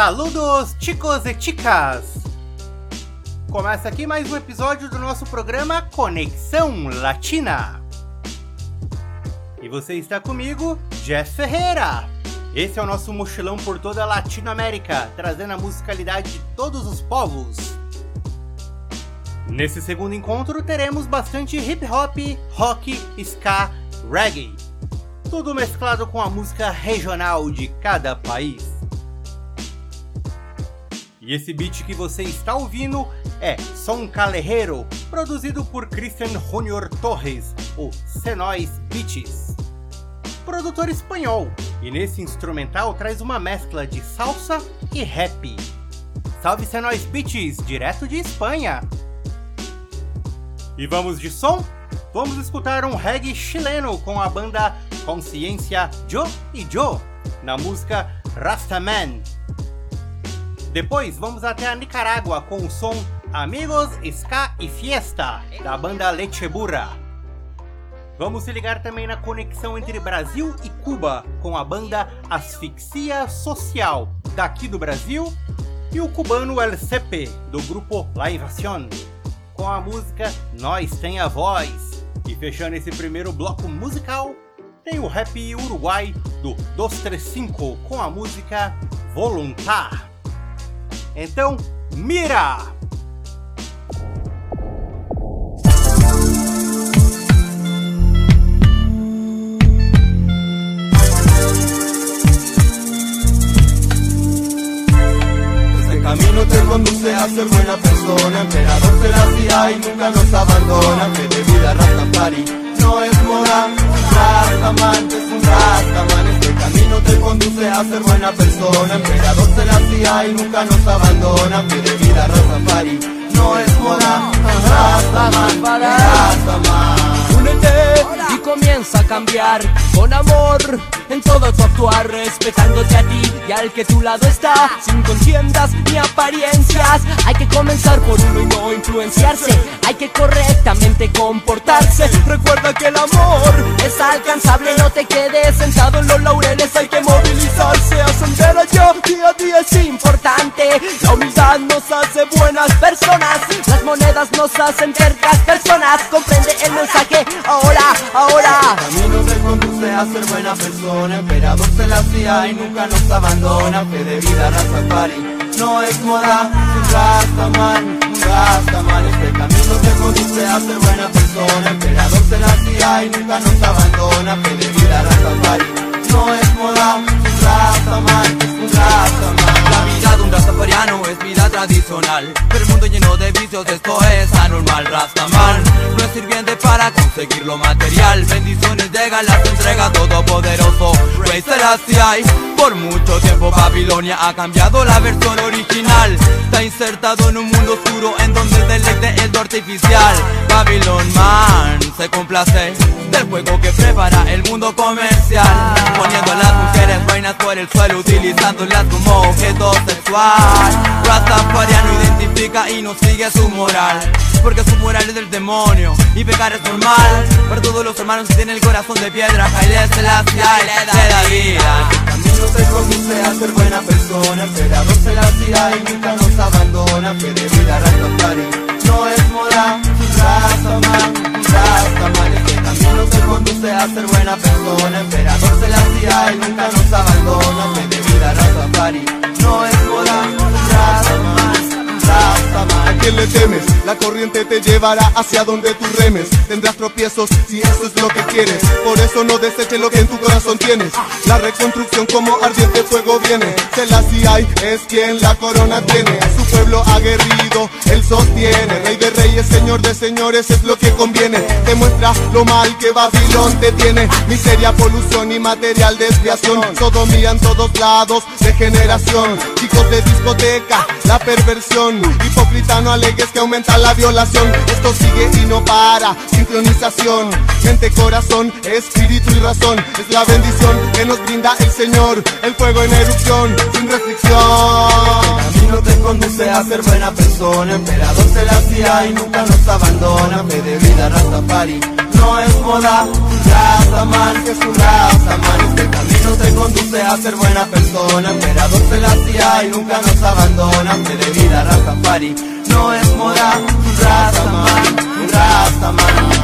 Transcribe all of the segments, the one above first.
Saludos, chicos e chicas! Começa aqui mais um episódio do nosso programa Conexão Latina. E você está comigo, Jeff Ferreira. Esse é o nosso mochilão por toda a Latinoamérica, trazendo a musicalidade de todos os povos. Nesse segundo encontro teremos bastante hip hop, rock, ska, reggae. Tudo mesclado com a música regional de cada país. E esse beat que você está ouvindo é Som Calejero, produzido por Christian Junior Torres, o Senois Beats. Produtor espanhol, e nesse instrumental traz uma mescla de salsa e rap. Salve Senois Beats, direto de Espanha! E vamos de som? Vamos escutar um reggae chileno com a banda Consciência Joe e Joe, na música Rastaman. Depois vamos até a Nicarágua com o som Amigos Ska e Fiesta, da banda Leche Burra. Vamos se ligar também na conexão entre Brasil e Cuba com a banda Asfixia Social, daqui do Brasil, e o cubano El do grupo La Invasión, com a música Nós Tem a Voz. E fechando esse primeiro bloco musical, tem o rap uruguai do 235 com a música Voluntar. Então, mira! Este camino te conduce a ser buena persona Emperador Selassie y nunca nos abandona Que de vida Rastafari no es moda Rastaman es un Rastaman camino te conduce a ser buena persona. Emperador se la hacía y nunca nos abandona. Pide vida Raza Fari, no es moda. Raza Man, Raza Man. Únete comienza a cambiar con amor en todo tu actuar, respetándote a ti y al que tu lado está, sin contiendas ni apariencias. Hay que comenzar por uno y no influenciarse, hay que correctamente comportarse. Recuerda que el amor es alcanzable, no te quedes sentado en los laureles, hay que movilizarse, ascender allá, día a día es importante. La humildad nos hace buenas personas, las monedas nos hacen tercas personas. Comprende el mensaje ahora, ahora ahora. El camino te conduce a ser buena persona, emperador se la hacía y nunca nos abandona. Fe de vida, raza pari, no es moda, raza man, raza mal. Este camino te conduce a ser buena persona, emperador se la hacía y nunca nos abandona. Fe de vida, raza pari, no es moda, raza man, raza mal es vida tradicional. Pero el mundo lleno de vicios, esto es anormal. Rastaman no es sirviente para conseguir lo material. Bendiciones llegan, las entrega todopoderoso. Rey Selassie Por mucho tiempo Babilonia ha cambiado la versión original. Está insertado en un mundo oscuro en donde el deleite es lo artificial. Babylon Man se complace del juego que prepara el mundo comercial. Poniendo a las mujeres reinas por el suelo Utilizándolas como objeto sexual Rastafariano identifica y no sigue su moral. Porque su moral es del demonio y pecar es normal. Para todos los hermanos que tienen el corazón de piedra Haile Selassie le da vida. Camino te conduce a ser buena persona Emperador Selassie y nunca nos abandona Fe de vida Rastafari no es moda Un Rastaman, Rastaman Este camino te conduce a ser buena persona Emperador Selassie y nunca nos abandona Fe de vida Rastafari no es moda. ¿A quién le temes? La corriente te llevará hacia donde tú remes. Tendrás tropiezos si eso es lo que quieres. Por eso no deseches lo que en tu corazón tienes. La reconstrucción como ardiente fuego viene. Selassie es quien la corona tiene. Su pueblo aguerrido, él sostiene. Rey de reyes, señor de señores, es lo que conviene. Te muestra lo mal que Babilón te tiene. Miseria, polución y material desviación. Sodomía en todos lados, degeneración. Chicos de discoteca, la perversión. Hipócrita no no alegues que aumenta la violación. Esto sigue y no para. Sincronización, mente, corazón, espíritu y razón. Es la bendición que nos brinda el Señor. El fuego en erupción, sin restricción. El camino te conduce a ser buena persona. Emperador se la hacía y nunca nos abandona. Fe de vida, Rastafari. No es moda, Rastaman, que es un Rastaman. Este camino te conduce a ser buena persona. Emperador se la hacía y nunca nos abandona. Fe de vida, Rastafari. No es moda, Rastaman, Rastaman. Hace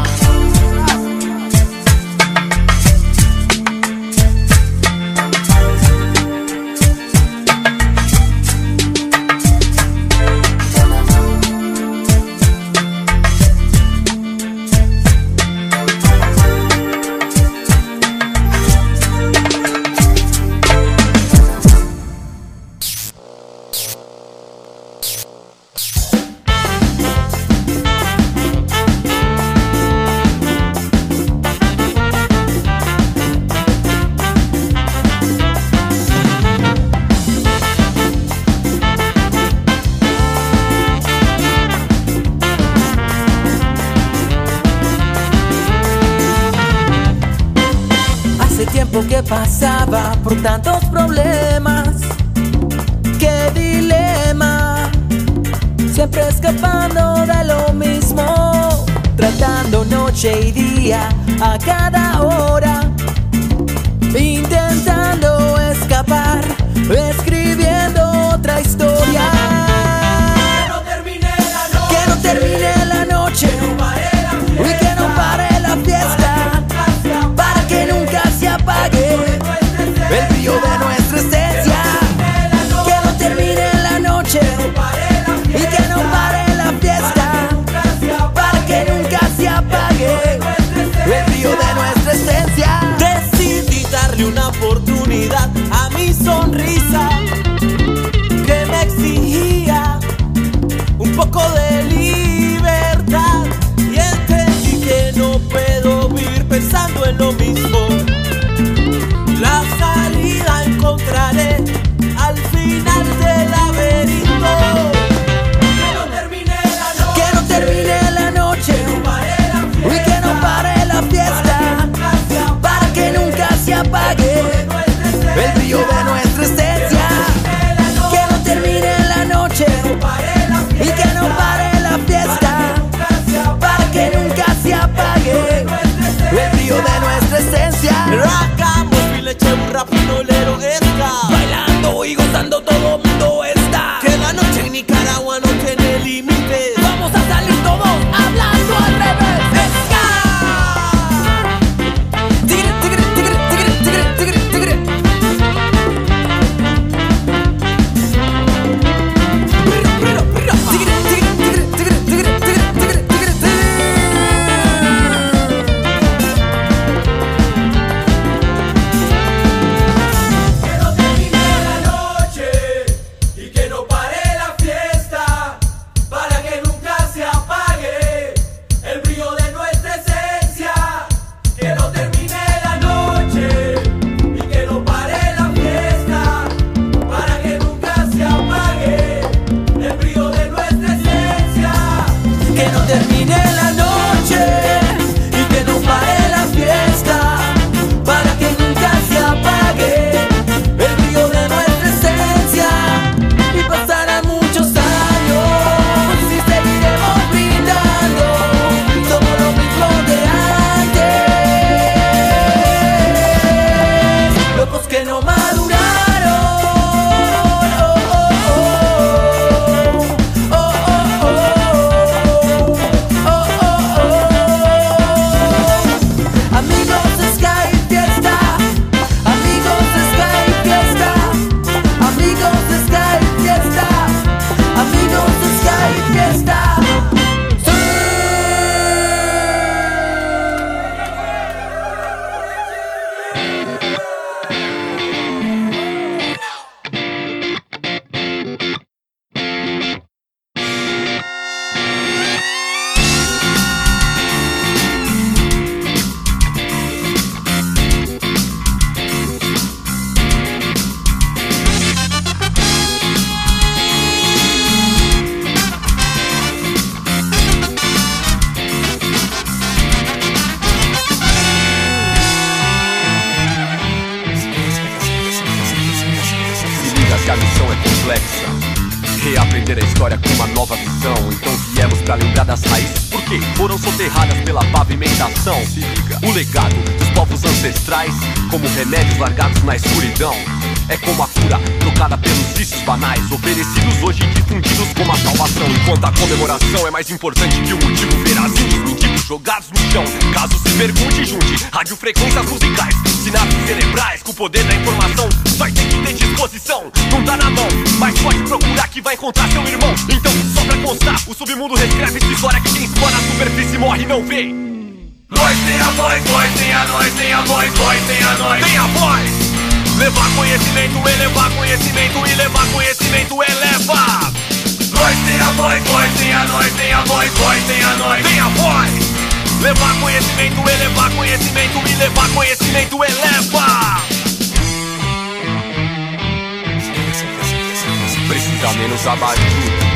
pasaba por tantos problemas. Qué dilema. Siempre escapando de lo mismo. Tratando noche y día a cada hora. Intentando escapar. Escribiendo otra historia. Que no termine la noche. Que no termine la noche. Y que no pare la fiesta. Decidí darle una oportunidad a mi sonrisa que me exigía un poco de libertad y entendí que no puedo vivir pensando en lo mismo. La salida encontraré. Yeah. Importante que o motivo veraz, índios mendigos jogados no chão. Caso se pergunte, junte radiofrequências musicais, sinapses cerebrais com o poder da informação. Vai ter que ter disposição, não dá na mão, mas pode procurar que vai encontrar seu irmão. Então, só pra constar, o submundo reescreve essa história que quem explora a superfície morre e não vê. Nós tem a voz, nós tem a nós, tem a voz, nós tem a nós, tem a voz. Levar conhecimento, elevar conhecimento e levar conhecimento eleva. Nós tem a voz, nós tem a nós, tem a voz, nós tem a nós, tem a voz. Levar conhecimento, elevar conhecimento e levar conhecimento eleva. Precisa menos abajur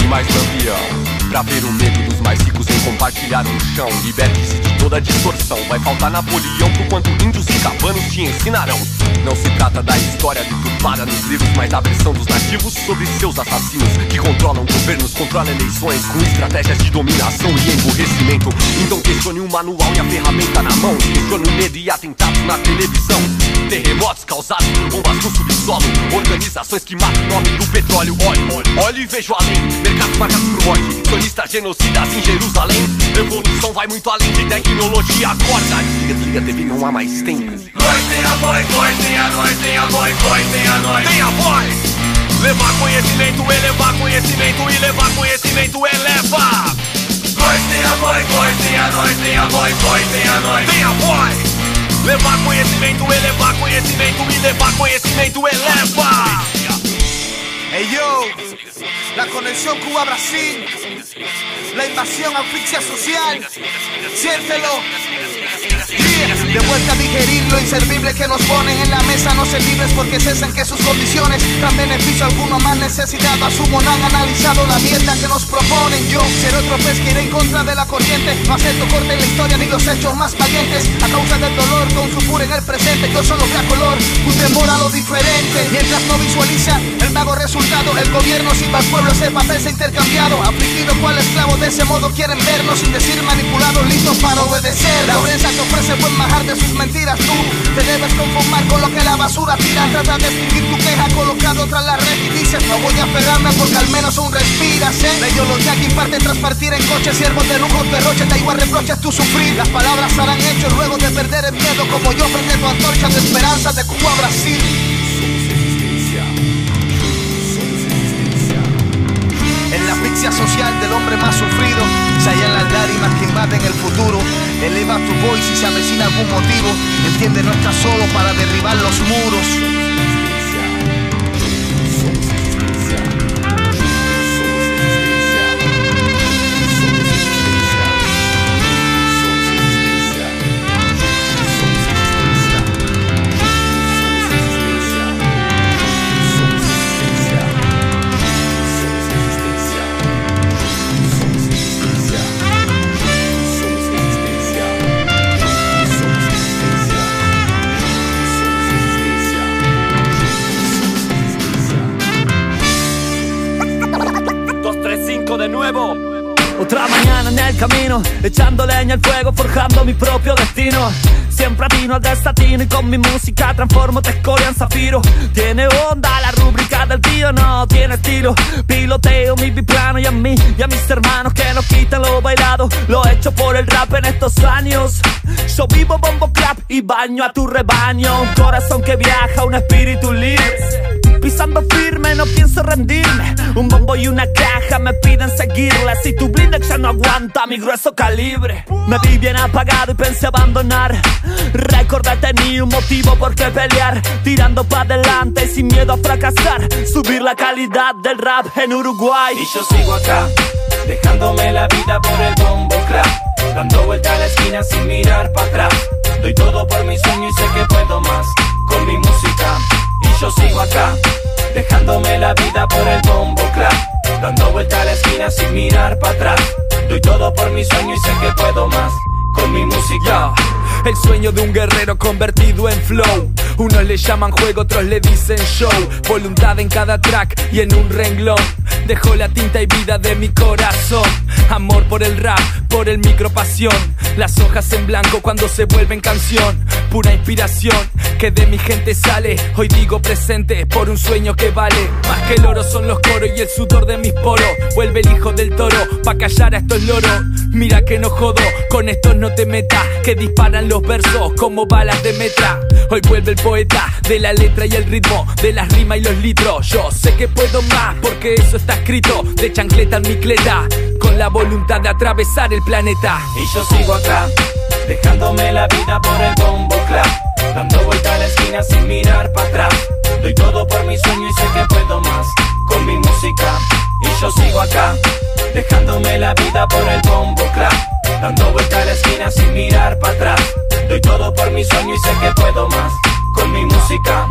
e mais lampião Pra ver o medo mais ricos em compartilhar um chão. Liberte-se de toda distorção. Vai faltar Napoleão por quanto índios e cabanos te ensinarão. Não se trata da história deturpada nos livros Mas da pressão dos nativos sobre seus assassinos Que controlam governos, controlam eleições Com estratégias de dominação e emburrecimento. Então questione o manual e a ferramenta na mão. Questione o medo e atentados na televisão. Terremotos causados por bombas no subsolo. Organizações que matam o nome do petróleo. Olhe, olhe, olhe e vejo além. Mercados marcados por morte. Sionistas genocidas em Jerusalém Evolução vai muito além de tecnologia Acorda, desliga, desliga TV, não há mais tempo. Nós tem a voz, nós tem a nós, tem a voz, nós tem a nós. Tem a voz. Levar conhecimento, elevar conhecimento e levar conhecimento eleva. Nós tem a voz, nós tem a nós, tem a voz, nós tem a nós. Tem a voz. Levar conhecimento, elevar conhecimento y levar conhecimento eleva. Hey yo, la conexión Cuba-Brasil, la invasión asfixia social, siéntelo. De vuelta a digerir lo inservible que nos ponen en la mesa, no servibles porque cesan que sus condiciones dan beneficio alguno más necesitado. Asumo, no han analizado la mierda que nos proponen. Yo seré otro pez que iré en contra de la corriente. No acepto corte en la historia ni los hechos más valientes. A causa del dolor con su pura en el presente, yo solo veo color, un temor a lo diferente. Mientras no visualiza el vago resultado, el gobierno sirva al pueblo, ese papel se ha intercambiado. Afligido cual esclavo, de ese modo quieren vernos sin decir manipulados, listos para obedecer. La prensa te ofrece buen majar de sus mentiras, tú te debes conformar con lo que la basura tira. Trata de extinguir tu queja colocado tras la red y dices, no voy a pegarme porque al menos un respiras, ¿eh? Ellos los aquí parten tras partir en coche, siervos de lujo, derroche, da igual reproches tú sufrir. Las palabras harán hechos luego de perder el miedo, como yo prende tu antorcha de esperanza de Cuba a Brasil. Asfixia social del hombre más sufrido se hallan las lágrimas que invaden el futuro. Eleva tu voz y se avecina algún motivo. Entiende, no estás solo para derribar los muros. Camino, echando leña al fuego, forjando mi propio destino. Siempre atino al desatino y con mi música transformo te escoria en zafiro. Tiene onda la rúbrica del tío, no tiene estilo. Piloteo mi biplano y a mí y a mis hermanos que nos quitan lo bailado. Lo he hecho por el rap en estos años. Yo vivo bombo clap y baño a tu rebaño. Un corazón que viaja, un espíritu libre. Pisando firme, no pienso rendirme. Un bombo y una caja me piden seguirle. Si tu blindex ya no aguanta mi grueso calibre. Me vi bien apagado y pensé abandonar. Recordé tenía un motivo por qué pelear. Tirando para adelante sin miedo a fracasar. Subir la calidad del rap en Uruguay. Y yo sigo acá, dejándome la vida por el bombo clap. Dando vuelta a la esquina sin mirar para atrás. Doy todo por mi sueño y sé que puedo más con mi música. Y yo sigo acá, dejándome la vida por el bombo clap. Dando vuelta a la esquina sin mirar para atrás. Doy todo por mi sueño y sé que puedo más con mi música. El sueño de un guerrero convertido en flow. Unos le llaman juego, otros le dicen show. Voluntad en cada track y en un renglón. Dejo la tinta y vida de mi corazón. Amor por el rap, por el micro pasión. Las hojas en blanco cuando se vuelven canción. Pura inspiración que de mi gente sale. Hoy digo presente por un sueño que vale. Más que el oro son los coros y el sudor de mis poros. Vuelve el hijo del toro pa' callar a estos loros. Mira que no jodo, con estos no te metas. Que disparan los versos como balas de metra. Hoy vuelve el poeta de la letra y el ritmo, de las rimas y los litros. Yo sé que puedo más porque eso está escrito. De chancleta en mi cleta, con la voluntad de atravesar el planeta. Y yo sigo acá, dejándome la vida por el bombo clap. Dando vuelta a la esquina sin mirar para atrás. Doy todo por mi sueño y sé que puedo más con mi música. Y yo sigo acá, dejándome la vida por el bombo clap. Dando vuelta a la esquina sin mirar para atrás. Doy todo por mi sueño y sé que puedo más con mi música.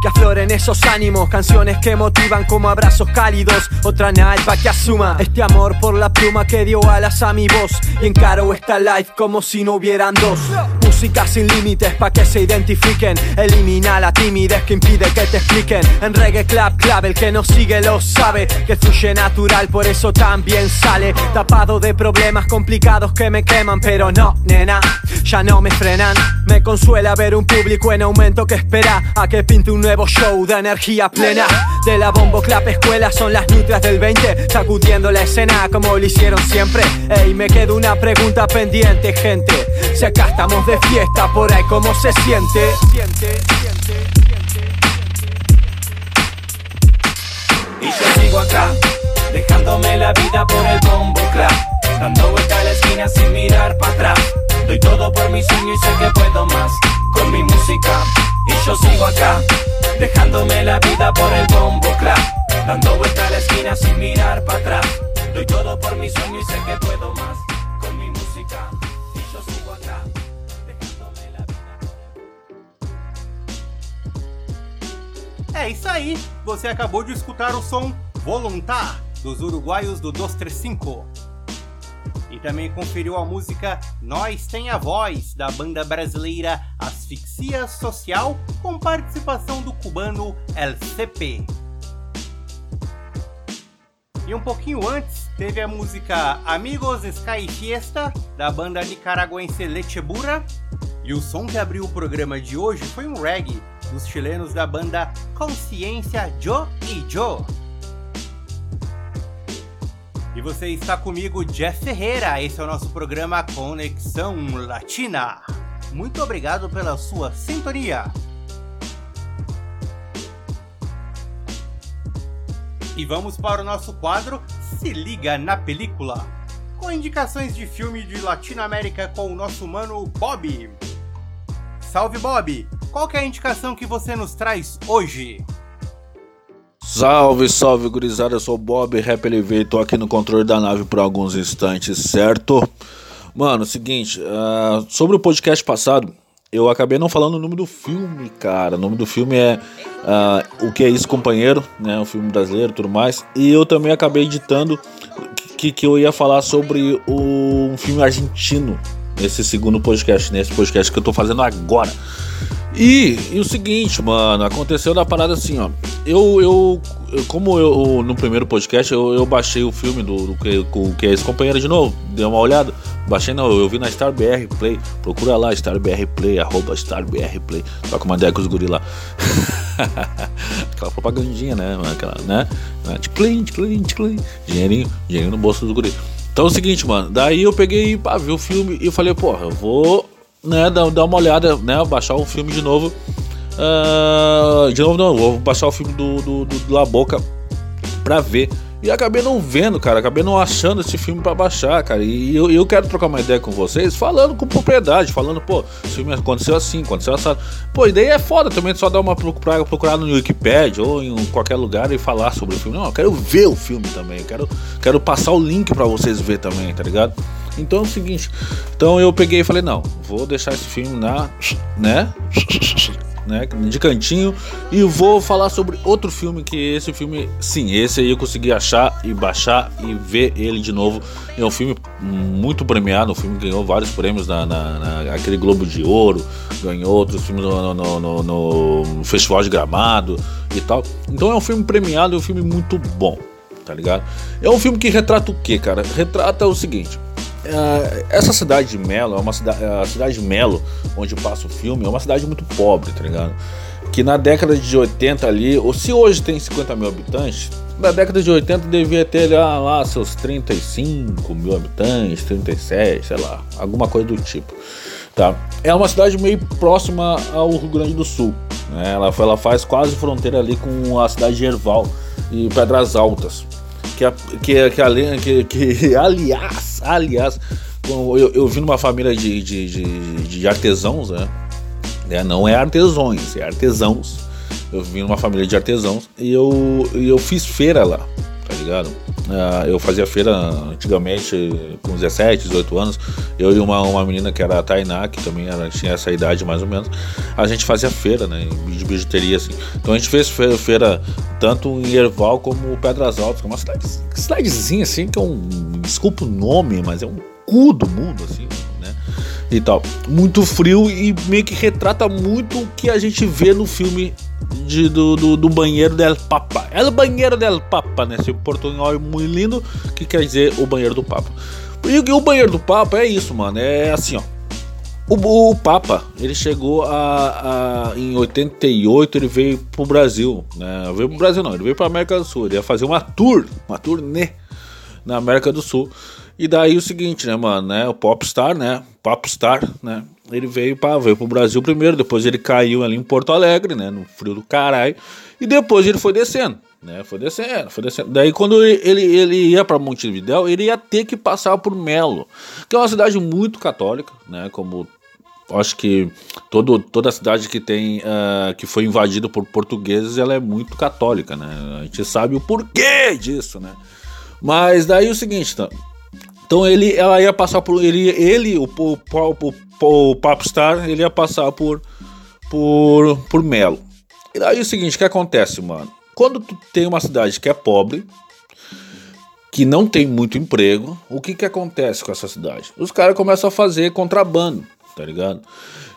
Que afloren esos ánimos, canciones que motivan como abrazos cálidos. Otra night pa' que asuma este amor por la pluma que dio alas a mi voz. Y encaro esta life como si no hubieran dos. Música sin límites pa' que se identifiquen. Elimina la timidez que impide que te expliquen. En reggae club club, el que nos sigue lo sabe. Que fluye natural, por eso también sale. Tapado de problemas complicados que me queman, pero no, nena, ya no me frenan. Me consuela ver un público en aumento que espera a que pinte un nuevo show de energía plena. De la bombo clap escuela son las nutrias del 20, sacudiendo la escena como lo hicieron siempre. Ey, me queda una pregunta pendiente, gente. Si acá estamos de fiesta, por ahí cómo se siente. Y yo sigo acá, dejándome la vida por el bombo clap. Dando vuelta a la esquina sin mirar para atrás. Doy todo por mi sueño y sé que puedo más con mi música. Y yo sigo acá, dejándome la vida por el bombo clap. Dando vuelta a la esquina sin mirar para atrás. Doy todo por mi sueño y sé que puedo más con mi música. Y yo sigo acá, É isso aí, você acabou de escutar o som Voluntar dos uruguaios do 235. E também conferiu a música Nós Tem a Voz, da banda brasileira Asfixia Social, com participação do cubano LCP. E um pouquinho antes, teve a música Amigos Sky Fiesta, da banda nicaragüense Lechebura. E o som que abriu o programa de hoje foi um reggae dos chilenos da banda Consciência Joe e Joe. E você está comigo, Jeff Ferreira. Esse é o nosso programa Conexão Latina. Muito obrigado pela sua sintonia. E vamos para o nosso quadro Se Liga na Película, com indicações de filme de Latinoamérica com o nosso mano Bob. Salve Bob! Qual é a indicação que você nos traz hoje? Salve, salve, gurizada. Eu sou o Bob Rap LV. Tô aqui no controle da nave por alguns instantes, certo? Mano, seguinte, uh, sobre o podcast passado, eu acabei não falando o nome do filme, cara. O nome do filme é uh, O Que É Isso, Companheiro, né? O filme brasileiro tudo mais. E eu também acabei editando que, que eu ia falar sobre o, um filme argentino nesse segundo podcast, nesse podcast que eu tô fazendo agora. E, e, o seguinte, mano, aconteceu da parada assim, ó. Eu, eu, como eu no primeiro podcast eu, eu baixei o filme do, do que, com, que é esse companheiro de novo, dei uma olhada. Baixei não, eu vi na Star BR Play. Procura lá, Star BR Play, arroba Star BR Play. Que eu mandei com os guri lá. Aquela propagandinha, né? Aquela, né? Ticlin, ticlin, ticlin. Dinheirinho, dinheirinho no bolso dos guri. Então é o seguinte, mano. Daí eu peguei, pá, vi o filme e falei, porra, eu vou né, dar, dar uma olhada, né, baixar o filme de novo. Uh, de novo não, vou baixar o filme do, do, do, do La Boca pra ver. E acabei não vendo, cara, acabei não achando esse filme para baixar, cara. E eu, eu quero trocar uma ideia com vocês, falando com propriedade, falando, pô, esse filme aconteceu assim, aconteceu assim. Pô, e daí é foda também só dar uma procurada, procurar no Wikipedia ou em qualquer lugar e falar sobre o filme. Não, eu quero ver o filme também, eu quero, quero passar o link para vocês ver também, tá ligado? Então é o seguinte, então eu peguei e falei, não, vou deixar esse filme na, né, né, de cantinho e vou falar sobre outro filme que esse filme, sim, esse aí eu consegui achar e baixar e ver ele de novo. É um filme muito premiado, um filme que ganhou vários prêmios na, na, na aquele Globo de Ouro, ganhou outros filmes no, no, no, no Festival de Gramado e tal. Então é um filme premiado, é um filme muito bom. tá ligado? É um filme que retrata o que, cara? Retrata o seguinte. É, essa cidade de Melo é uma cidade, a cidade de Melo, onde passa o filme, é uma cidade muito pobre, tá ligado? Que na década de 80 ali, ou se hoje tem 50 mil habitantes, na década de 80 devia ter lá, lá seus 35 mil habitantes, 37, sei lá, alguma coisa do tipo. Tá? É uma cidade meio próxima ao Rio Grande do Sul. Né? Ela, ela faz quase fronteira ali com a cidade de Erval e Pedras Altas. Que, que, que, que, que aliás, aliás, eu, eu vim numa família de, de, de, de artesãos, né? É, não é artesões, é artesãos. Eu vim numa família de artesãos e eu, eu fiz feira lá, tá ligado? Uh, eu fazia feira antigamente, com 17, 18 anos. Eu e uma, uma menina que era a Tainá, que também era, tinha essa idade mais ou menos. A gente fazia feira, né? De bijuteria, assim. Então a gente fez feira, feira tanto em Erval como Pedras Altas, que é uma cidade, cidadezinha, assim, que é um. Desculpa o nome, mas é um cu do mundo, assim, né? E tal. Muito frio e meio que retrata muito o que a gente vê no filme de, do, do, do, banheiro del Papa. É o banheiro del Papa, né? Esse portunhol é muito lindo, que quer dizer o banheiro do Papa. E o banheiro do Papa é isso, mano. É assim, ó. O, o Papa, ele chegou a, a, em 88, ele veio pro Brasil, né? Veio pro Brasil não, ele veio pra América do Sul. Ele ia fazer uma tour, uma turnê na América do Sul. E daí o seguinte, né, mano, né? O Popstar, né? Popstar, né? Ele veio para veio pro Brasil primeiro, depois ele caiu ali em Porto Alegre, né? No frio do caralho. E depois ele foi descendo, né? Foi descendo, foi descendo. Daí quando ele, ele ia para Montevidéu, ele ia ter que passar por Melo, que é uma cidade muito católica, né? Como acho que todo, toda cidade que tem uh, que foi invadida por portugueses ela é muito católica né a gente sabe o porquê disso né mas daí o seguinte tá? Então ele ela ia passar por ele ele o, o, o, o Popstar ele ia passar por por por Melo. E daí é o seguinte, o que acontece, mano? Quando tu tem uma cidade que é pobre, que não tem muito emprego, o que que acontece com essa cidade? Os caras começam a fazer contrabando, tá ligado?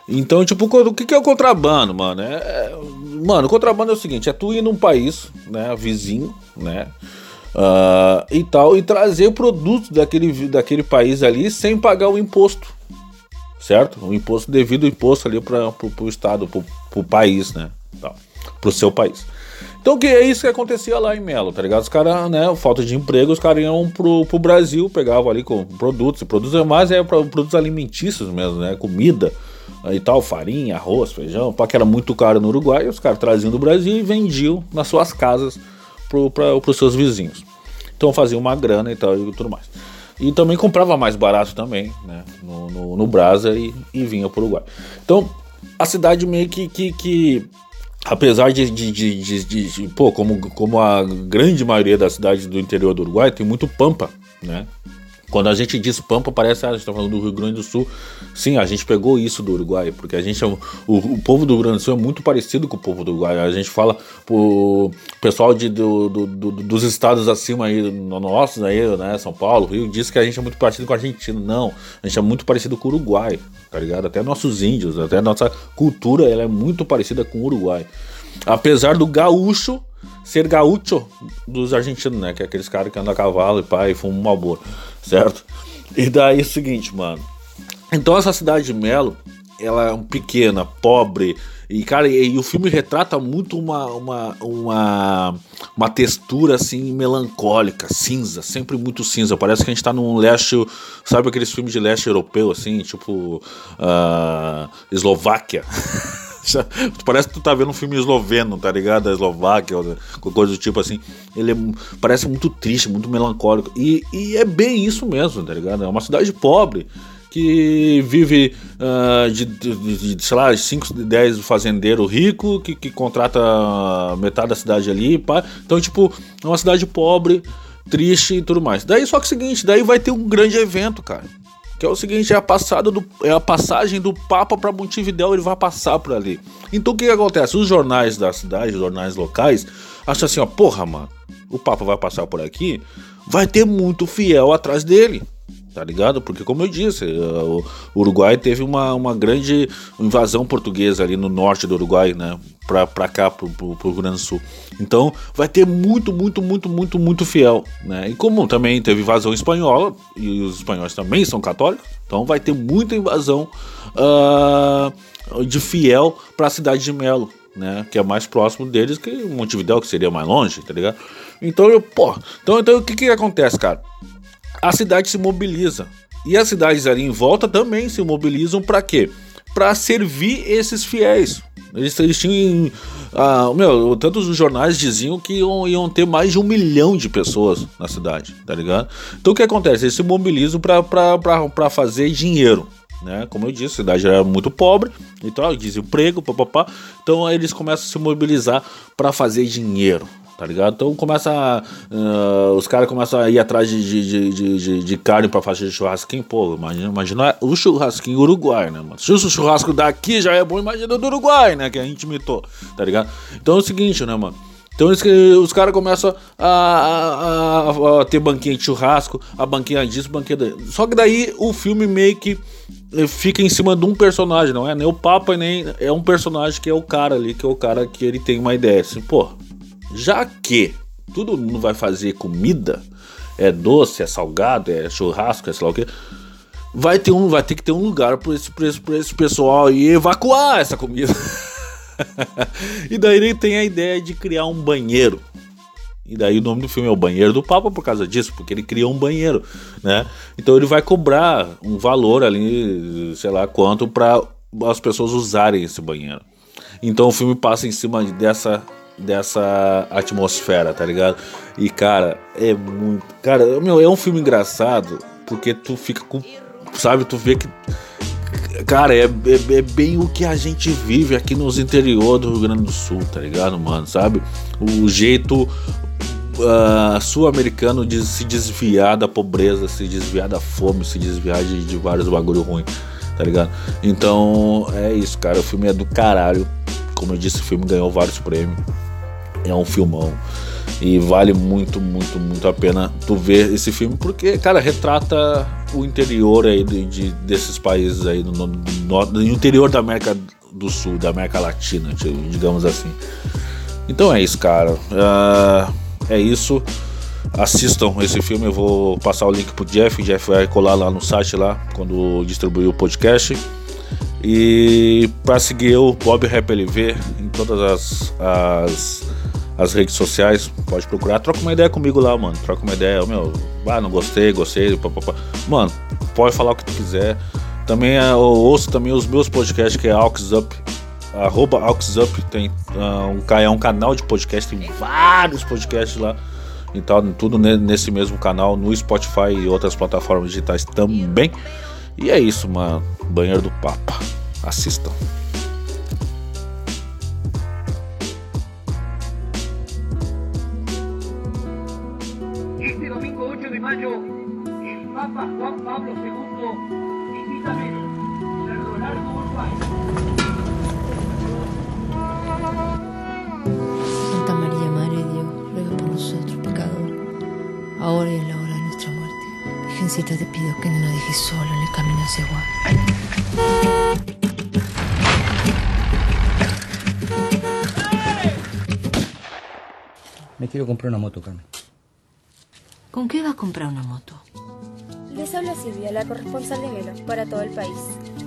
Então, tipo, o que, que é o contrabando, mano? É, é, mano, o contrabando é o seguinte: é tu ir num país, né, vizinho, né, uh, e tal, e trazer produtos daquele, daquele país ali sem pagar o imposto certo? O imposto devido ao imposto ali para o estado, para o país, né? Para o seu país. Então que é isso que acontecia lá em Melo, tá ligado? Os caras, né, falta de emprego, os caras iam pro, pro Brasil, pegavam ali com produtos, produtos mais é para produtos alimentícios mesmo, né? Comida e tal, farinha, arroz, feijão, para que era muito caro no Uruguai, os caras traziam do Brasil e vendiam nas suas casas para os seus vizinhos. Então faziam uma grana e tal e tudo mais. E também comprava mais barato também, né? No, no, no Brasa e, e vinha para o Uruguai. Então, a cidade meio que, que, que apesar de, de, de, de, pô, como, como a grande maioria das cidades do interior do Uruguai, tem muito pampa, né? Quando a gente diz Pampa, parece que ah, a gente está falando do Rio Grande do Sul. Sim, a gente pegou isso do Uruguai, porque a gente é, o, o povo do Rio Grande do Sul é muito parecido com o povo do Uruguai. A gente fala o pessoal de, do, do, do, dos estados acima aí, nossos aí, né, São Paulo, Rio, diz que a gente é muito parecido com a Argentina. Não, a gente é muito parecido com o Uruguai, tá ligado? Até nossos índios, até nossa cultura, ela é muito parecida com o Uruguai. Apesar do gaúcho ser gaúcho dos argentinos, né? Que é aqueles caras que andam a cavalo e pai, fumam um malboro certo? E daí é o seguinte, mano. Então essa cidade de Melo, ela é pequena, pobre, e cara, e, e, o filme retrata muito uma, uma, uma, uma textura assim melancólica, cinza, sempre muito cinza. Parece que a gente tá num leste, sabe aqueles filmes de leste europeu, assim, tipo uh, Eslováquia. parece que tu tá vendo um filme esloveno, tá ligado? Da Eslováquia, coisa do tipo assim. Ele é, parece muito triste, muito melancólico. E, e é bem isso mesmo, tá ligado? É uma cidade pobre que vive uh, de, de, de, sei lá, 5, 10 fazendeiro rico que, que contrata metade da cidade ali. Pá. Então, tipo, é uma cidade pobre, triste e tudo mais. Daí só que é o seguinte, daí vai ter um grande evento, cara que é o seguinte, é a passada do é a passagem do Papa para Montevidéu, ele vai passar por ali. Então o que, que acontece? Os jornais da cidade, os jornais locais, acham assim, ó, porra, mano, o Papa vai passar por aqui, vai ter muito fiel atrás dele. Tá ligado? Porque, como eu disse, eh, o Uruguai teve uma, uma grande invasão portuguesa ali no norte do Uruguai, né? Pra, pra cá, pro, pro, pro Rio Grande do Sul. Então, vai ter muito, muito, muito, muito, muito fiel, né? E como também teve invasão espanhola, e os espanhóis também são católicos, então vai ter muita invasão uh, de fiel pra cidade de Melo, né? Que é mais próximo deles que Montevidéu, que seria mais longe, tá ligado? Então, eu, pô, então, então o que que acontece, cara? A cidade se mobiliza. E as cidades ali em volta também se mobilizam para quê? Para servir esses fiéis. Eles, eles tinham. Ah, meu, tantos os jornais diziam que iam, iam, ter mais de um milhão de pessoas na cidade, tá ligado? Então o que acontece? Eles se mobilizam para fazer dinheiro. Né? Como eu disse, a cidade era muito pobre, então desemprego, papapá. Então aí eles começam a se mobilizar para fazer dinheiro tá ligado? Então começa. Uh, os caras começam a ir atrás de, de, de, de, de carne pra fazer churrasquinho. Pô, imagina, imagina o churrasquinho uruguai, né, mano? Se o churrasco daqui já é bom, imagina do Uruguai, né? Que a gente imitou, tá ligado? Então é o seguinte, né, mano? Então os, os caras começam a, a, a, a, ter banquinha de churrasco, a banquinha disso, banquinha daí. Só que daí o filme meio que eh, fica em cima de um personagem, não é nem o Papa, nem é um personagem que é o cara ali, que é o cara que ele tem uma ideia assim, pô, já que tudo não vai fazer comida, é doce, é salgado, é churrasco, é sei lá o que. Vai ter, um, vai ter que ter um lugar para esse, esse, esse pessoal aí evacuar essa comida. e daí ele tem a ideia de criar um banheiro. E daí o nome do filme é o Banheiro do Papa por causa disso, porque ele criou um banheiro, né? Então ele vai cobrar um valor ali, sei lá quanto, para as pessoas usarem esse banheiro. Então o filme passa em cima dessa dessa atmosfera, tá ligado? E cara, é muito. Cara, meu, é um filme engraçado porque tu fica com. Sabe, tu vê que. Cara, é, é, é bem o que a gente vive aqui nos interior do Rio Grande do Sul, tá ligado, mano? Sabe? O jeito uh, sul-americano de se desviar da pobreza, se desviar da fome, se desviar de, de vários bagulho ruim, tá ligado? Então é isso, cara. O filme é do caralho. Como eu disse, o filme ganhou vários prêmios é um filmão. E vale muito, muito, muito a pena tu ver esse filme, porque, cara, retrata o interior aí de, de desses países aí, no, no, no, no, interior da América do Sul, da América Latina, digamos assim. Então é isso, cara. Uh, é isso. Assistam esse filme, eu vou passar o link pro Jeff. O Jeff vai colar lá no site lá quando distribuir o podcast. E para seguir eu, Bob Rap LV, em todas as, as as redes sociais, pode procurar, troca uma ideia comigo lá, mano. Troca uma ideia, meu, ah, não gostei, gostei. Mano, pode falar o que tu quiser. Também é, eu ouço também os meus podcasts, que é AuxUp, arroba AuxUp, tem uh, um, é um canal de podcast, tem vários podcasts lá. Então, tudo nesse mesmo canal, no Spotify e outras plataformas digitais também. E é isso, mano. Banheiro do Papa. Assistam. Quiero comprar una moto, Carmen. ¿Con qué va a comprar una moto? Les habla Silvia, la corresponsal de Melo, para todo el país.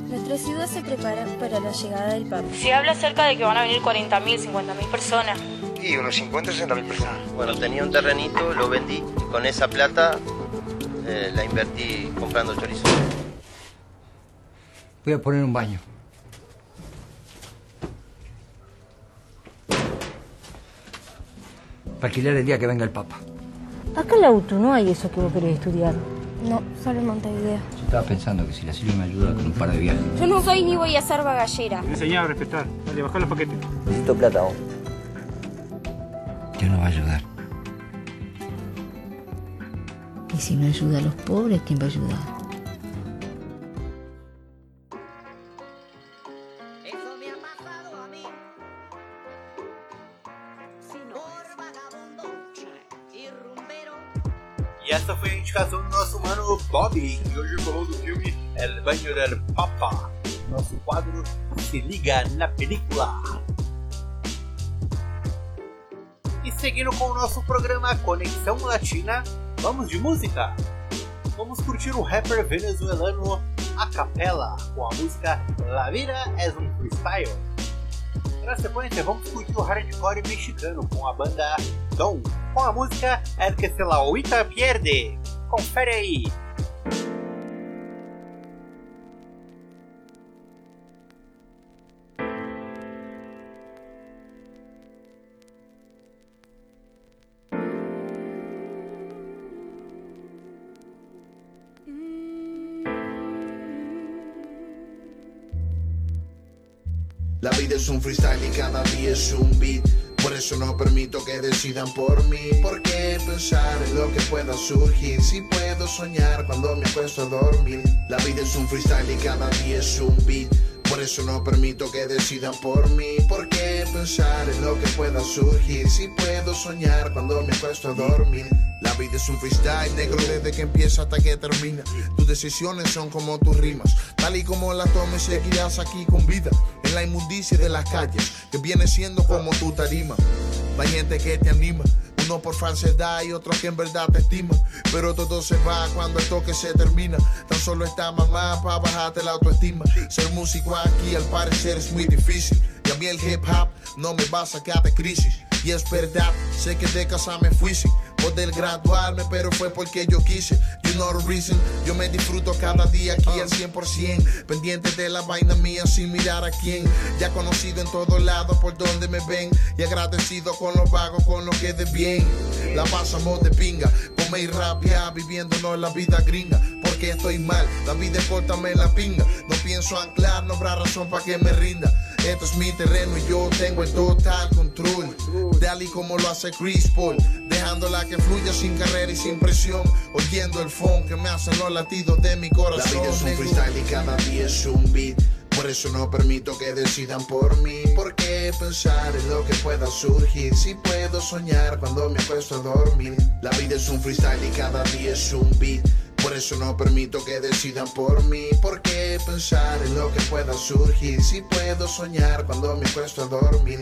Nuestra ciudad se prepara para la llegada del Papa. Se habla acerca de que van a venir 40.000, 50.000 personas. Y unos 50, 60 mil personas. Bueno, tenía un terrenito, lo vendí y con esa plata eh, la invertí comprando chorizo. Voy a poner un baño. Para alquilar el día que venga el Papa. Acá en la auto no hay eso que vos querés estudiar. No, solo en Montevideo. Yo estaba pensando que si la Silvia me ayuda con un par de viajes. Yo no soy ni voy a ser bagallera. Enseñar a respetar. Dale, bajar los paquetes. Necesito plata vos. Ya no va a ayudar. Y si no ayuda a los pobres, ¿quién va a ayudar? Bob, que hoje falou do filme El Baño del Papa. Nosso quadro Se Liga na Película. E seguindo com o nosso programa Conexão Latina, vamos de música. Vamos curtir o rapper venezuelano A Capela com a música La Vida es un Freestyle. Na sequência, vamos curtir o hardcore mexicano com a banda Dom, com a música El que se la ahorita pierde. Confere aí! La vida es un freestyle y cada día es un beat. Por eso no permito que decidan por mí. ¿Por qué pensar en lo que pueda surgir? Si puedo soñar cuando me acuesto a dormir. La vida es un freestyle y cada día es un beat. Por eso no permito que decidan por mí. ¿Por qué pensar en lo que pueda surgir? Si puedo soñar cuando me acuesto a dormir. La vida es un freestyle negro desde que empieza hasta que termina. Tus decisiones son como tus rimas. Tal y como las tomes, seguirás aquí con vida. La inmundicia de las calles, que viene siendo como tu tarima. Hay gente que te anima. Uno por falsedad y otro que en verdad te estima. Pero todo se va cuando el toque se termina. Tan solo está mamá para bajarte la autoestima. Ser músico aquí al parecer es muy difícil. Y a mí el hip hop no me va a sacar de crisis. Y es verdad, sé que de casa me fui sin poder graduarme, pero fue porque yo quise. You know the reason, yo me disfruto cada día aquí al 100%. Pendiente de la vaina mía sin mirar a quién. Ya conocido en todos lados por donde me ven. Y agradecido con los vagos, con lo que de bien. La pasamos de pinga, come y rabia, viviéndonos la vida gringa. Porque estoy mal, la vida es córtame la pinga. No pienso anclar, no habrá razón para que me rinda. Esto es mi terreno y yo tengo el total control. Dale como lo hace Chris Paul, dejándola que fluya sin carrera y sin presión. Oyendo el phone que me hace los latidos de mi corazón. La vida es un freestyle y cada día es un beat. Por eso no permito que decidan por mí. ¿Por qué pensar en lo que pueda surgir? Si puedo soñar cuando me acuesto a dormir. La vida es un freestyle y cada día es un beat. Por eso no permito que decidan por mí. ¿Por qué pensar en lo que pueda surgir? Si puedo soñar cuando me acuesto a dormir.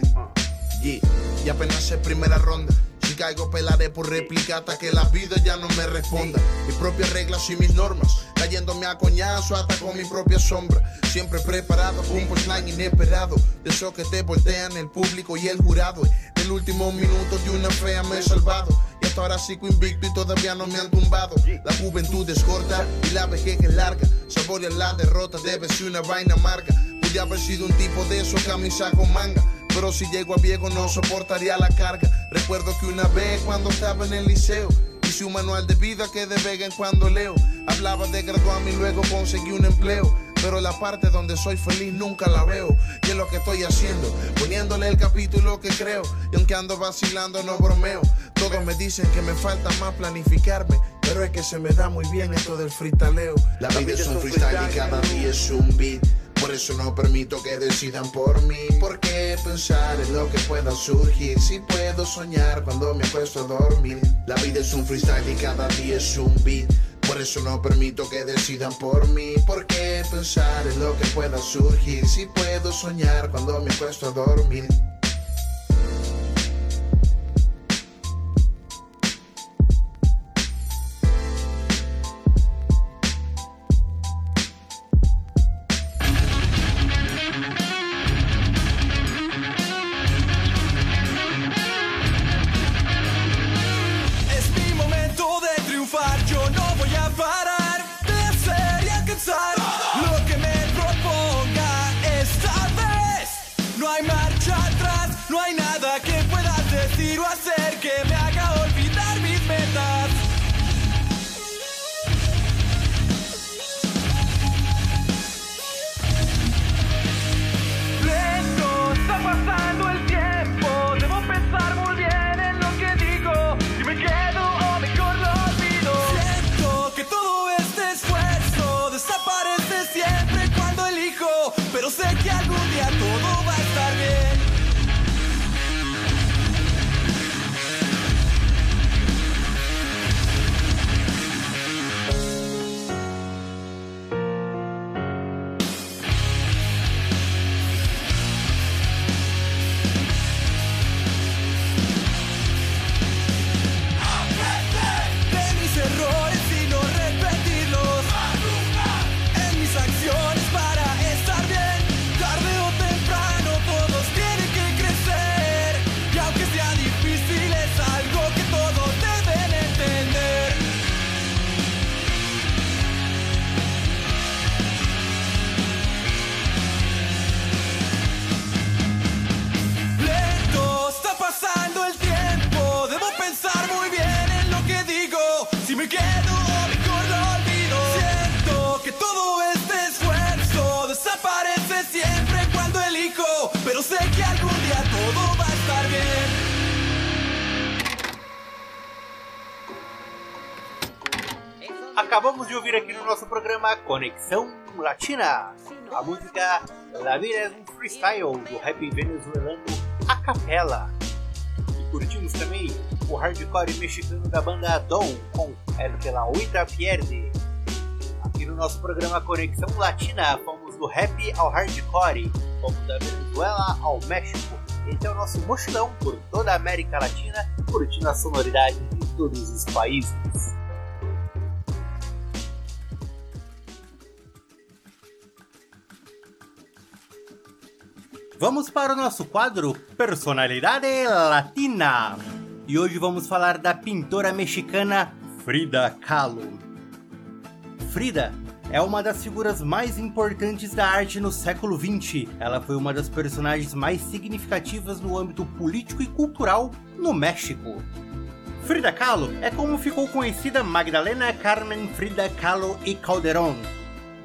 Y apenas es primera ronda. Si caigo pelaré por réplica hasta que la vida ya no me responda. Mis propias reglas y mis normas, cayéndome a coñazo hasta con mi propia sombra. Siempre preparado un punchline inesperado. De esos que te voltean el público y el jurado. Del último minuto de una fea me he salvado. Hasta ahora sigo invicto y todavía no me han tumbado. La juventud es corta y la vejez es larga. Saborear la derrota debe ser una vaina amarga. Pude haber sido un tipo de esos camisa con manga. Pero si llego a viejo no soportaría la carga. Recuerdo que una vez cuando estaba en el liceo hice un manual de vida que de vez en cuando leo. Hablaba de graduarme y luego conseguí un empleo. Pero la parte donde soy feliz nunca la veo. Y es lo que estoy haciendo, poniéndole el capítulo que creo. Y aunque ando vacilando, no bromeo. Todos me dicen que me falta más planificarme. Pero es que se me da muy bien esto del freestaleo. La vida es un freestyle y cada día es un beat. Por eso no permito que decidan por mí. ¿Por qué pensar en lo que pueda surgir? Si puedo soñar cuando me acuesto a dormir. La vida es un freestyle y cada día es un beat. Por eso no permito que decidan por mí. ¿Por qué pensar en lo que pueda surgir? Si puedo soñar cuando me acuesto a dormir. Programa Conexão Latina, a música La Vida é um Freestyle do rap venezuelano A Capela. E curtimos também o hardcore mexicano da banda Dom com El que la Huita Pierde. Aqui no nosso programa Conexão Latina, fomos do rap ao hardcore, fomos da Venezuela ao México. Esse é o nosso mochilão por toda a América Latina, curtindo a sonoridade de todos os países. Vamos para o nosso quadro Personalidade Latina. E hoje vamos falar da pintora mexicana Frida Kahlo. Frida é uma das figuras mais importantes da arte no século XX. Ela foi uma das personagens mais significativas no âmbito político e cultural no México. Frida Kahlo é como ficou conhecida Magdalena Carmen Frida Kahlo e Calderón,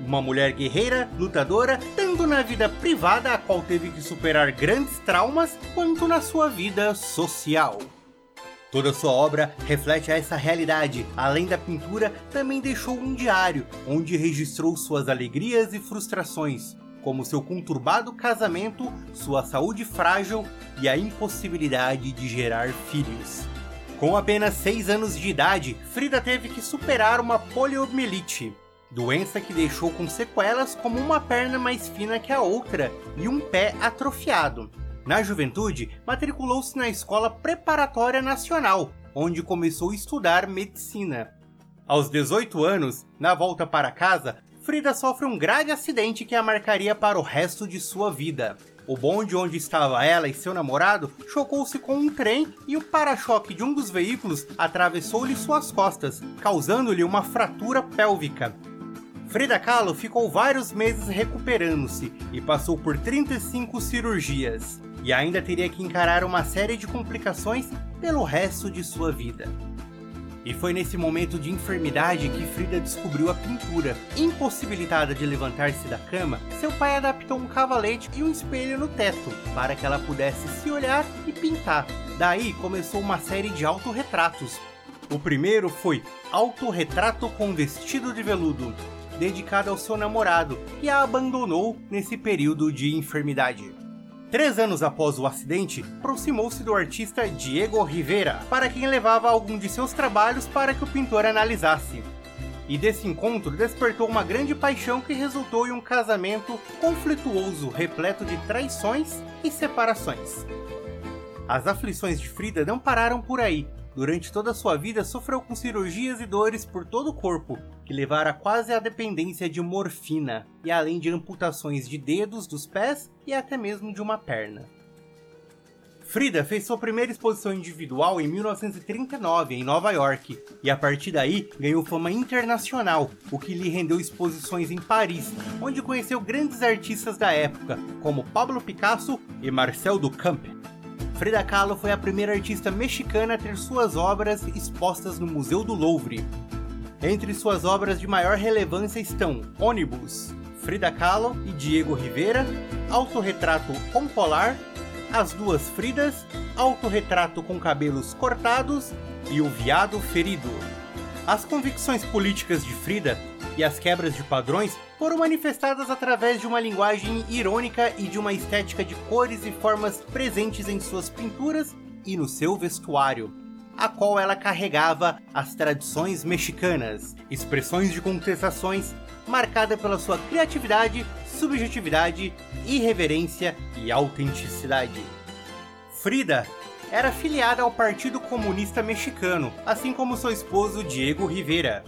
uma mulher guerreira, lutadora, tanto na vida privada, a qual teve que superar grandes traumas, quanto na sua vida social. Toda sua obra reflete essa realidade. Além da pintura, também deixou um diário, onde registrou suas alegrias e frustrações, como seu conturbado casamento, sua saúde frágil e a impossibilidade de gerar filhos. Com apenas 6 anos de idade, Frida teve que superar uma poliomielite, doença que deixou com sequelas como uma perna mais fina que a outra e um pé atrofiado. Na juventude, matriculou-se na Escola Preparatória Nacional, onde começou a estudar medicina. Aos 18 anos, na volta para casa, Frida sofre um grave acidente que a marcaria para o resto de sua vida. O bonde onde estava ela e seu namorado chocou-se com um trem e o para-choque de um dos veículos atravessou-lhe suas costas, causando-lhe uma fratura pélvica. Frida Kahlo ficou vários meses recuperando-se e passou por 35 cirurgias, e ainda teria que encarar uma série de complicações pelo resto de sua vida. E foi nesse momento de enfermidade que Frida descobriu a pintura. Impossibilitada de levantar-se da cama, seu pai adaptou um cavalete e um espelho no teto para que ela pudesse se olhar e pintar. Daí começou uma série de autorretratos. O primeiro foi Autorretrato com Vestido de Veludo, dedicado ao seu namorado, que a abandonou nesse período de enfermidade. Três anos após o acidente, aproximou-se do artista Diego Rivera, para quem levava algum de seus trabalhos para que o pintor analisasse. E desse encontro despertou uma grande paixão que resultou em um casamento conflituoso, repleto de traições e separações. As aflições de Frida não pararam por aí. Durante toda a sua vida sofreu com cirurgias e dores por todo o corpo, que levaram quase à dependência de morfina, e além de amputações de dedos, dos pés e até mesmo de uma perna. Frida fez sua primeira exposição individual em 1939 em Nova York, e a partir daí ganhou fama internacional, o que lhe rendeu exposições em Paris, onde conheceu grandes artistas da época, como Pablo Picasso e Marcel Duchamp. Frida Kahlo foi a primeira artista mexicana a ter suas obras expostas no Museu do Louvre. Entre suas obras de maior relevância estão Ônibus, Frida Kahlo e Diego Rivera, Autorretrato com Polar, As Duas Fridas, Autorretrato com Cabelos Cortados e O Viado Ferido. As convicções políticas de Frida e as quebras de padrões foram manifestadas através de uma linguagem irônica e de uma estética de cores e formas presentes em suas pinturas e no seu vestuário, a qual ela carregava as tradições mexicanas, expressões de contestações marcada pela sua criatividade, subjetividade, irreverência e autenticidade. Frida era afiliada ao Partido Comunista Mexicano, assim como seu esposo Diego Rivera.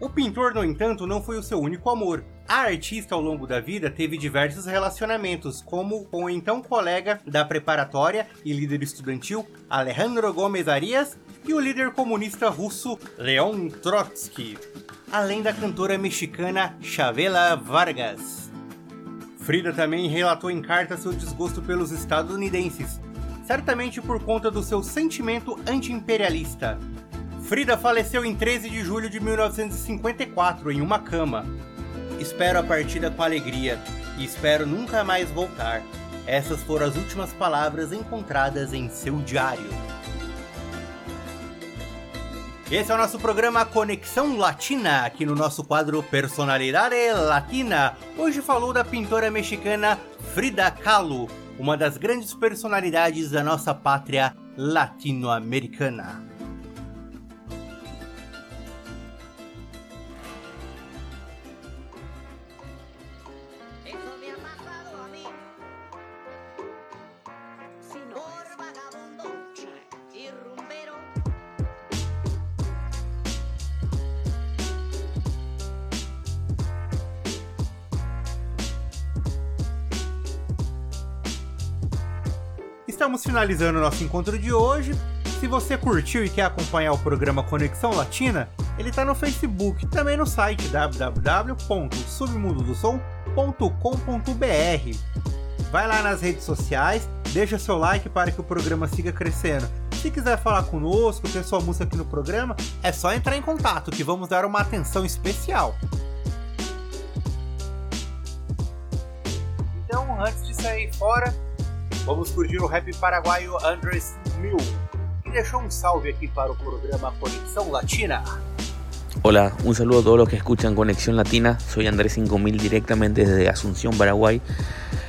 O pintor, no entanto, não foi o seu único amor. A artista, ao longo da vida, teve diversos relacionamentos, como com o então colega da preparatória e líder estudantil Alejandro Gomes Arias e o líder comunista russo Leon Trotsky, além da cantora mexicana Chavela Vargas. Frida também relatou em carta seu desgosto pelos estadunidenses, certamente por conta do seu sentimento anti-imperialista. Frida faleceu em 13 de julho de 1954 em uma cama. Espero a partida com alegria e espero nunca mais voltar. Essas foram as últimas palavras encontradas em seu diário. Esse é o nosso programa Conexão Latina, aqui no nosso quadro Personalidade Latina. Hoje falou da pintora mexicana Frida Kahlo, uma das grandes personalidades da nossa pátria latino-americana. Estamos finalizando o nosso encontro de hoje. Se você curtiu e quer acompanhar o programa Conexão Latina, ele está no Facebook e também no site www.submundodosom.com.br. Vai lá nas redes sociais, deixa seu like para que o programa siga crescendo. Se quiser falar conosco, ter sua música aqui no programa, é só entrar em contato que vamos dar uma atenção especial. Então, antes de sair fora, vamos curtir o rap paraguaio Andres Mil, que deixou um salve aqui para o programa Conexão Latina. Hola, un saludo a todos los que escuchan Conexión Latina. Soy Andrés 5000 directamente desde Asunción, Paraguay.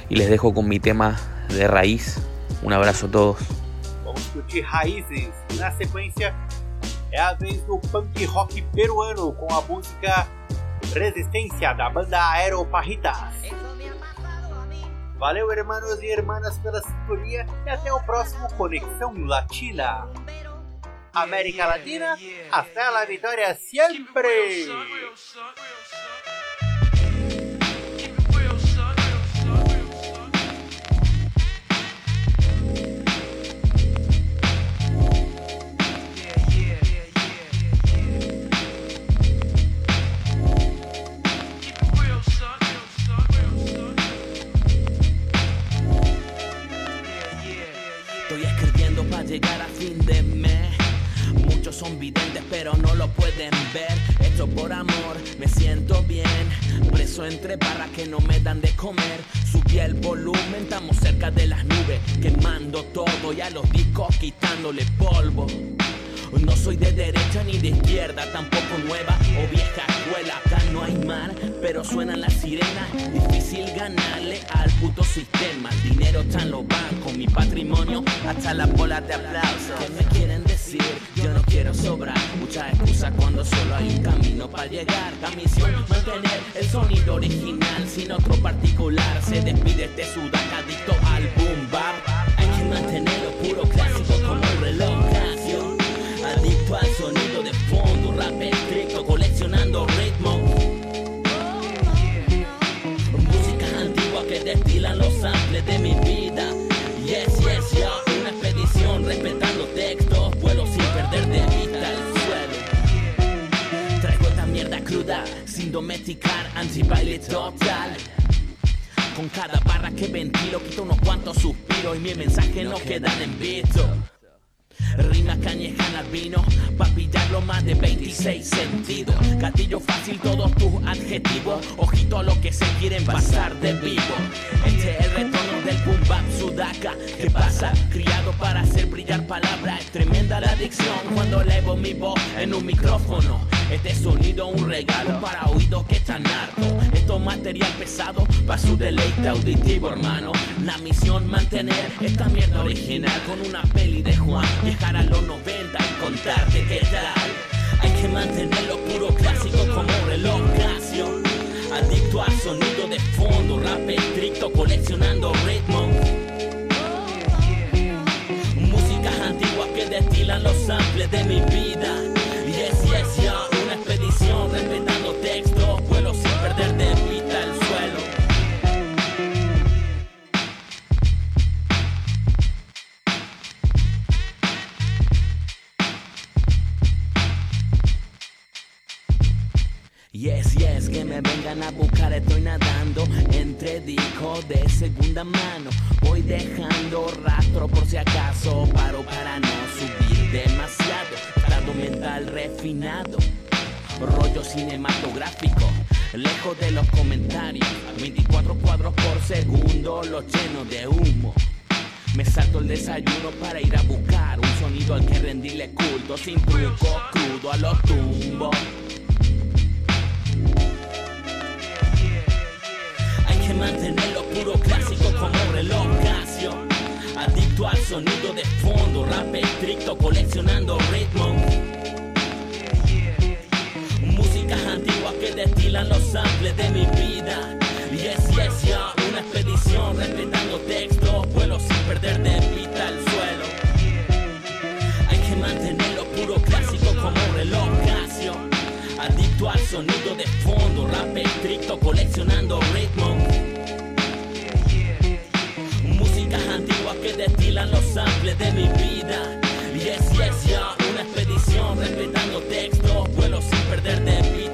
Y les dejo con mi tema de raíz. Un abrazo a todos. Vamos curtir Raízes. Na sequência, é a vez do punk rock peruano com a música Resistência da banda Aeroparritas. Valeu, hermanos e hermanas, pela sintonia e até o próximo Conexão Latina. América Latina, hasta la vitória siempre! Visto. Rimas cañejanas vino pa' pillarlo más de 26 sentidos. Gatillo fácil todos tus adjetivos. Ojito a los que se quieren pasar de vivo. Este es el retorno del boom bap sudaca. ¿Qué pasa? Criado para hacer brillar palabras. Es tremenda la adicción cuando elevo mi voz en un micrófono. Este sonido un regalo para oídos que están hartos. Esto material pesado para su deleite auditivo, hermano. La misión mantener esta mierda original con una peli de Juan. Viajar a los 90 y contarte qué tal. Hay que mantenerlo puro clásico como reloj Casio. Adicto al sonido de fondo, rap estricto, coleccionando ritmo. Músicas antiguas que destilan los samples de mi vida. Entre discos de segunda mano. Voy dejando rastro por si acaso paro para no subir demasiado. Estado mental refinado, rollo cinematográfico, lejos de los comentarios. 24 cuadros por segundo, los lleno de humo. Me salto el desayuno para ir a buscar un sonido al que rendirle culto, sin truco, crudo a los tumbos. Mantenerlo puro clásico como reloj Casio. Adicto al sonido de fondo, rap estricto, coleccionando ritmos. Músicas antiguas que destilan los samples de mi vida. Yes, yes, ya, una expedición respetando textos, vuelo sin perder de vista el suelo. Hay que mantenerlo puro clásico como reloj Casio. Adicto al sonido de fondo, rap estricto, coleccionando ritmos. que destilan los samples de mi vida. Yes, yes, ya, una expedición, respetando textos, vuelo sin perder de vista.